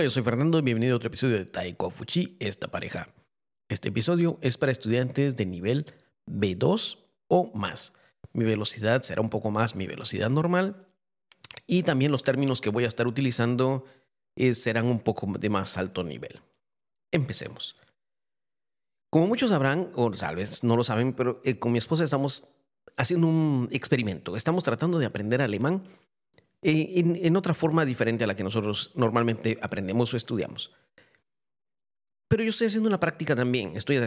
Hola, yo soy Fernando y bienvenido a otro episodio de Taiko Fuchi, esta pareja. Este episodio es para estudiantes de nivel B2 o más. Mi velocidad será un poco más mi velocidad normal y también los términos que voy a estar utilizando eh, serán un poco de más alto nivel. Empecemos. Como muchos sabrán, o tal vez no lo saben, pero eh, con mi esposa estamos haciendo un experimento. Estamos tratando de aprender alemán eh, en, otra forma diferente a la que nosotros normalmente aprendemos o estudiamos. Pero yo estoy haciendo una práctica también, estoy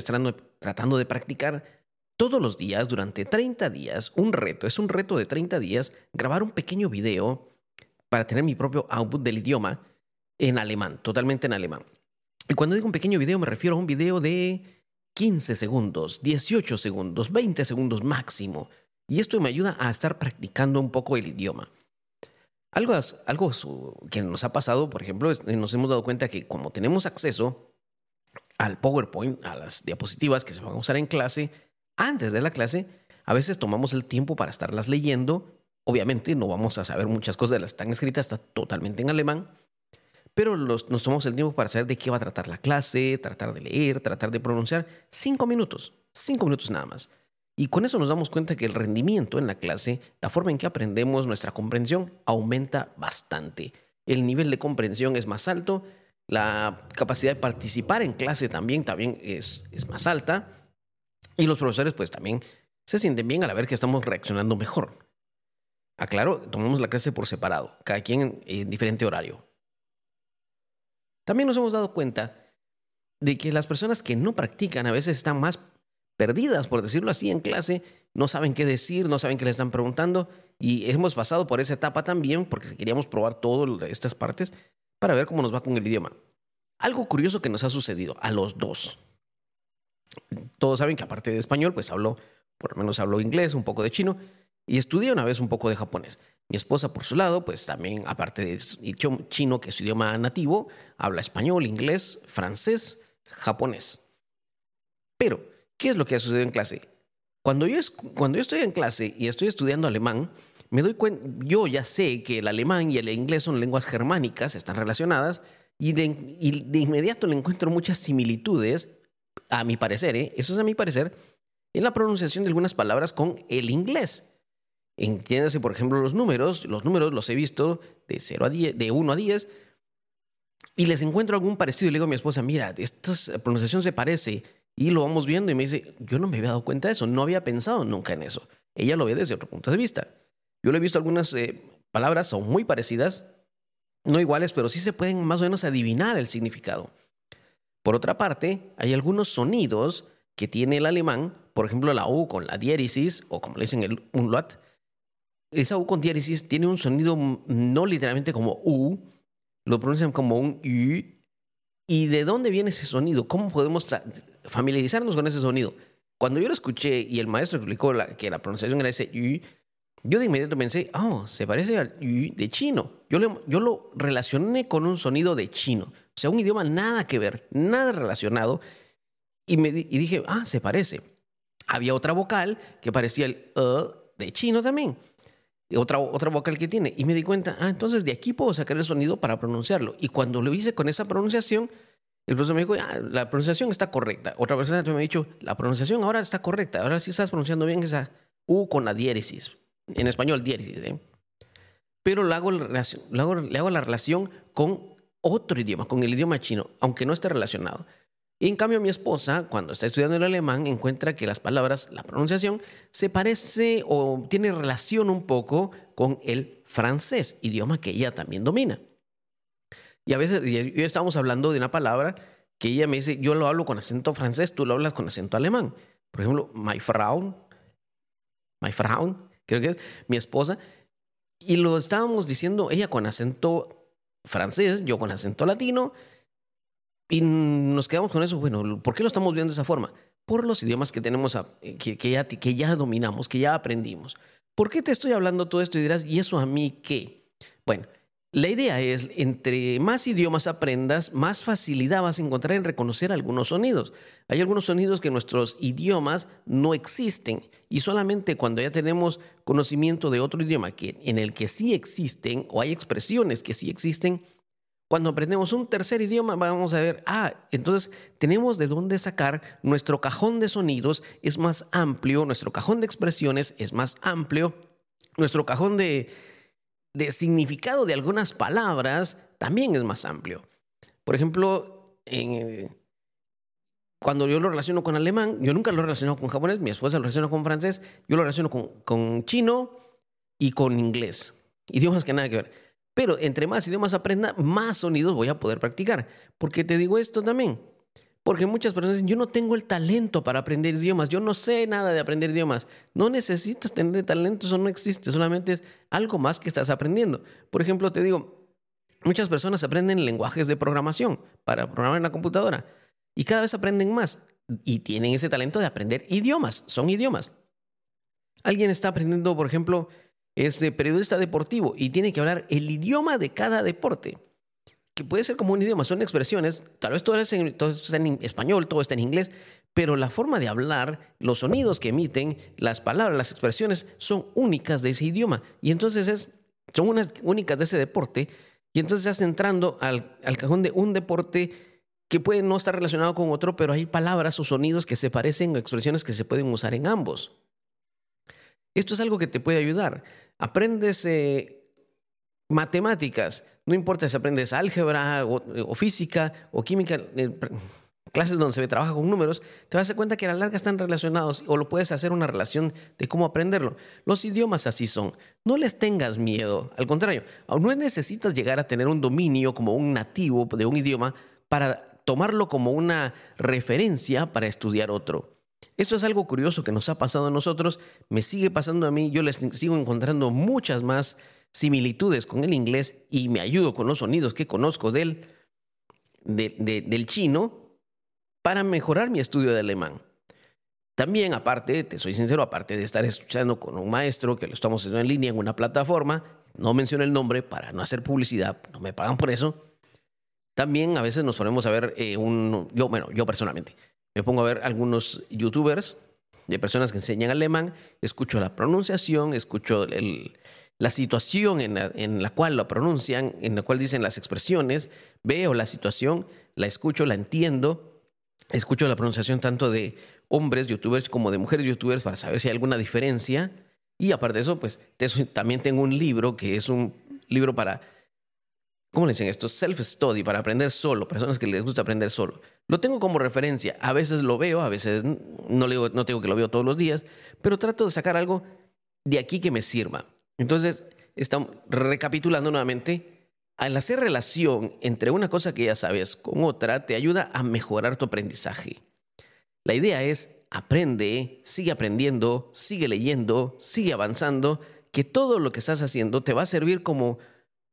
tratando de practicar todos los días durante 30 días, un reto, es un reto de 30 días, grabar un pequeño video para tener mi propio output del idioma en alemán, totalmente en alemán. Y cuando digo un pequeño video me refiero a un video de 15 segundos, 18 segundos, 20 segundos máximo. Y esto me ayuda a estar practicando un poco el idioma. Algo, algo que nos ha pasado, por ejemplo, nos hemos dado cuenta que como tenemos acceso al PowerPoint, a las diapositivas que se van a usar en clase, antes de la clase, a veces tomamos el tiempo para estarlas leyendo. Obviamente no vamos a saber muchas cosas las están escritas, está totalmente en alemán, pero nos tomamos el tiempo para saber de qué va a tratar la clase, tratar de leer, tratar de pronunciar. Cinco minutos, cinco minutos nada más. Y con eso nos damos cuenta que el rendimiento en la clase, la forma en que aprendemos, nuestra comprensión aumenta bastante. El nivel de comprensión es más alto, la capacidad de participar en clase también, también es, es más alta y los profesores pues también se sienten bien al ver que estamos reaccionando mejor. Aclaro, tomamos la clase por separado, cada quien en diferente horario. También nos hemos dado cuenta de que las personas que no practican a veces están más perdidas, por decirlo así, en clase, no saben qué decir, no saben qué le están preguntando y hemos pasado por esa etapa también porque queríamos probar todas estas partes para ver cómo nos va con el idioma. Algo curioso que nos ha sucedido a los dos. Todos saben que aparte de español, pues hablo, por lo menos hablo inglés, un poco de chino y estudié una vez un poco de japonés. Mi esposa, por su lado, pues también, aparte de chino, que es su idioma nativo, habla español, inglés, francés, japonés. Pero ¿Qué es lo que ha sucedido en clase? Cuando yo, cuando yo estoy en clase y estoy estudiando alemán, me doy cuenta, yo ya sé que el alemán y el inglés son lenguas germánicas, están relacionadas, y de, inmediato le encuentro muchas similitudes, a mi parecer, ¿eh? eso es a mi parecer, en la pronunciación de algunas palabras con el inglés. Entiéndase, por ejemplo, los números, los números los he visto de, 0 a 10, de 1 a 10, y les encuentro algún parecido y le digo a mi esposa, mira, esta pronunciación se parece, y lo vamos viendo y me dice, yo no me había dado cuenta de eso, no había pensado nunca en eso. Ella lo ve desde otro punto de vista. Yo le he visto algunas eh, palabras, son muy parecidas, no iguales, pero sí se pueden más o menos adivinar el significado. Por otra parte, hay algunos sonidos que tiene el alemán, por ejemplo la U con la diéresis, o como le dicen el umlaut, esa U con diéresis tiene un sonido no literalmente como U, lo pronuncian como un U. ¿Y de dónde viene ese sonido? ¿Cómo podemos familiarizarnos con ese sonido. Cuando yo lo escuché y el maestro explicó que la pronunciación era ese y, yo de inmediato pensé, oh, se parece al y de chino. Yo, yo lo relacioné con un sonido de chino. O sea, un idioma nada que ver, nada relacionado. Y, me, y dije, ah, se parece. Había otra vocal que parecía el uh de chino también. Otra, otra vocal que tiene. Y me di cuenta, ah, entonces de aquí puedo sacar el sonido para pronunciarlo. Y cuando lo hice con esa pronunciación, el profesor me dijo, ah, la pronunciación está correcta. Otra persona me ha dicho, la pronunciación ahora está correcta. Ahora sí estás pronunciando bien esa U con la diéresis. En español, diéresis. ¿eh? Pero le hago, le hago la relación con otro idioma, con el idioma chino, aunque no esté relacionado. Y en cambio mi esposa, cuando está estudiando el alemán, encuentra que las palabras, la pronunciación, se parece o tiene relación un poco con el francés, idioma que ella también domina. Y a veces, yo estábamos hablando de una palabra que ella me dice, yo lo hablo con acento francés, tú lo hablas con acento alemán. Por ejemplo, my Frau, my Frau, creo que es mi esposa. Y lo estábamos diciendo ella con acento francés, yo con acento latino. Y nos quedamos con eso. Bueno, ¿por qué lo estamos viendo de esa forma? Por los idiomas que tenemos, que, que, ya, que ya dominamos, que ya aprendimos. ¿Por qué te estoy hablando todo esto? Y dirás, ¿y eso a mí qué? Bueno, la idea es, entre más idiomas aprendas, más facilidad vas a encontrar en reconocer algunos sonidos. Hay algunos sonidos que en nuestros idiomas no existen y solamente cuando ya tenemos conocimiento de otro idioma que, en el que sí existen o hay expresiones que sí existen, Cuando aprendemos un tercer idioma, vamos a ver, ah, entonces tenemos de dónde sacar, nuestro cajón de sonidos es más amplio, nuestro cajón de expresiones es más amplio, nuestro cajón de, de significado de algunas palabras también es más amplio. Por ejemplo, cuando yo lo relaciono con alemán, yo nunca lo relaciono con japonés, mi esposa lo relaciona con francés, yo lo relaciono con, con chino y con inglés. Idiomas que nada que ver. Pero entre más idiomas aprenda, más sonidos voy a poder practicar. ¿Por qué te digo esto también? Porque muchas personas dicen, yo no tengo el talento para aprender idiomas, yo no sé nada de aprender idiomas. No necesitas tener talento, eso no existe, solamente es algo más que estás aprendiendo. Por ejemplo, te digo, muchas personas aprenden lenguajes de programación para programar en la computadora y cada vez aprenden más y tienen ese talento de aprender idiomas, son idiomas. Alguien está aprendiendo, por ejemplo, es periodista deportivo y tiene que hablar el idioma de cada deporte, que puede ser como un idioma, son expresiones, tal vez todo, está en español, todo está en inglés, pero la forma de hablar, los sonidos que emiten, las palabras, las expresiones son únicas de ese idioma y entonces es, son unas únicas de ese deporte y entonces estás entrando al, al cajón de un deporte que puede no estar relacionado con otro, pero hay palabras o sonidos que se parecen o expresiones que se pueden usar en ambos. Esto es algo que te puede ayudar. Aprendes eh, matemáticas, no importa si aprendes álgebra o, física o química, eh, clases donde se trabaja con números, te vas a dar cuenta que a la larga están relacionados o lo puedes hacer una relación de cómo aprenderlo. Los idiomas así son. No les tengas miedo. Al contrario, no necesitas llegar a tener un dominio como un nativo de un idioma para tomarlo como una referencia para estudiar otro. Esto es algo curioso que nos ha pasado a nosotros, me sigue pasando a mí, yo les sigo encontrando muchas más similitudes con el inglés y me ayudo con los sonidos que conozco del, del chino para mejorar mi estudio de alemán. También, aparte, te soy sincero, aparte de estar escuchando con un maestro que lo estamos haciendo en línea en una plataforma, no menciono el nombre para no hacer publicidad, no me pagan por eso, también a veces nos ponemos a ver eh, un, yo, bueno, yo personalmente, me pongo a ver algunos youtubers de personas que enseñan alemán, escucho la pronunciación, escucho la situación en la, en la cual lo pronuncian, en la cual dicen las expresiones, veo la situación, la escucho, la entiendo, escucho la pronunciación tanto de hombres youtubers como de mujeres youtubers para saber si hay alguna diferencia. Y aparte de eso, pues también tengo un libro que es un libro para ¿cómo le dicen esto? Self-study, para aprender solo, personas que les gusta aprender solo. Lo tengo como referencia. A veces lo veo, a veces no, le digo, no tengo que lo veo todos los días, pero trato de sacar algo de aquí que me sirva. Entonces, estamos recapitulando nuevamente. Al hacer relación entre una cosa que ya sabes con otra, te ayuda a mejorar tu aprendizaje. La idea es aprende, sigue aprendiendo, sigue leyendo, sigue avanzando, que todo lo que estás haciendo te va a servir como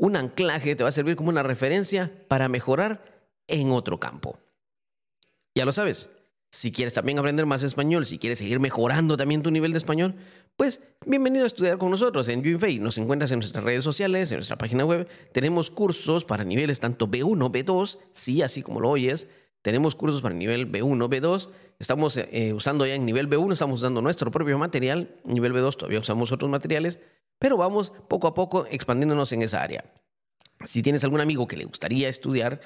un anclaje, te va a servir como una referencia para mejorar en otro campo. Ya lo sabes, si quieres también aprender más español, si quieres seguir mejorando también tu nivel de español, pues bienvenido a estudiar con nosotros en Junfei. Nos encuentras en nuestras redes sociales, en nuestra página web. Tenemos cursos para niveles tanto B1, B2, sí, así como lo oyes. Tenemos cursos para nivel B1, B2. Estamos eh, usando ya en nivel B1, estamos usando nuestro propio material. Nivel B2 todavía usamos otros materiales pero vamos poco a poco expandiéndonos en esa área. Si tienes algún amigo que le gustaría estudiar,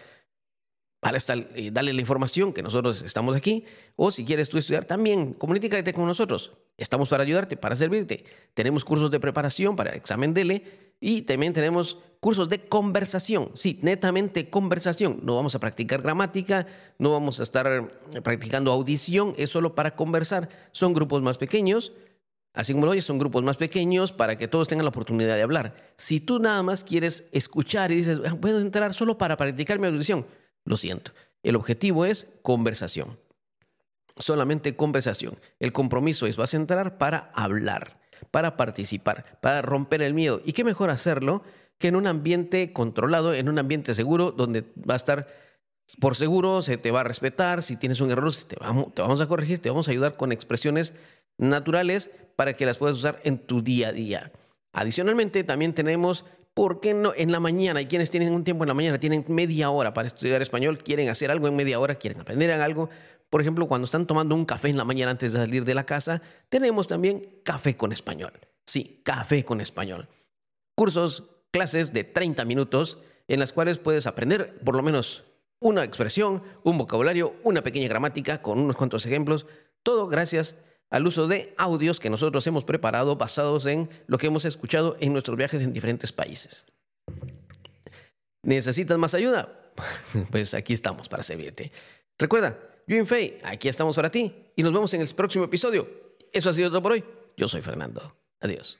para eh, dale la información que nosotros estamos aquí. O si quieres tú estudiar también, comunícate con nosotros. Estamos para ayudarte, para servirte. Tenemos cursos de preparación para examen DELE y también tenemos cursos de conversación. Sí, netamente conversación. No vamos a practicar gramática, no vamos a estar practicando audición, es solo para conversar. Son grupos más pequeños Así como lo oyes, son grupos más pequeños para que todos tengan la oportunidad de hablar. Si tú nada más quieres escuchar y dices, ah, puedo entrar solo para practicar mi audición, lo siento. El objetivo es conversación. Solamente conversación. El compromiso es, vas a entrar para hablar, para participar, para romper el miedo. ¿Y qué mejor hacerlo que en un ambiente controlado, en un ambiente seguro, donde va a estar por seguro, se te va a respetar, si tienes un error, te vamos, te vamos a corregir, te vamos a ayudar con expresiones naturales para que las puedas usar en tu día a día. Adicionalmente, también tenemos, ¿por qué no? En la mañana, hay quienes tienen un tiempo en la mañana, tienen media hora para estudiar español, quieren hacer algo en media hora, quieren aprender algo. Por ejemplo, cuando están tomando un café en la mañana antes de salir de la casa, tenemos también café con español. Sí, café con español. Cursos, clases de 30 minutos en las cuales puedes aprender por lo menos una expresión, un vocabulario, una pequeña gramática con unos cuantos ejemplos, todo gracias al uso de audios que nosotros hemos preparado basados en lo que hemos escuchado en nuestros viajes en diferentes países. ¿Necesitas más ayuda? Pues aquí estamos para servirte. Recuerda, yo Fei, aquí estamos para ti y nos vemos en el próximo episodio. Eso ha sido todo por hoy. Yo soy Fernando. Adiós.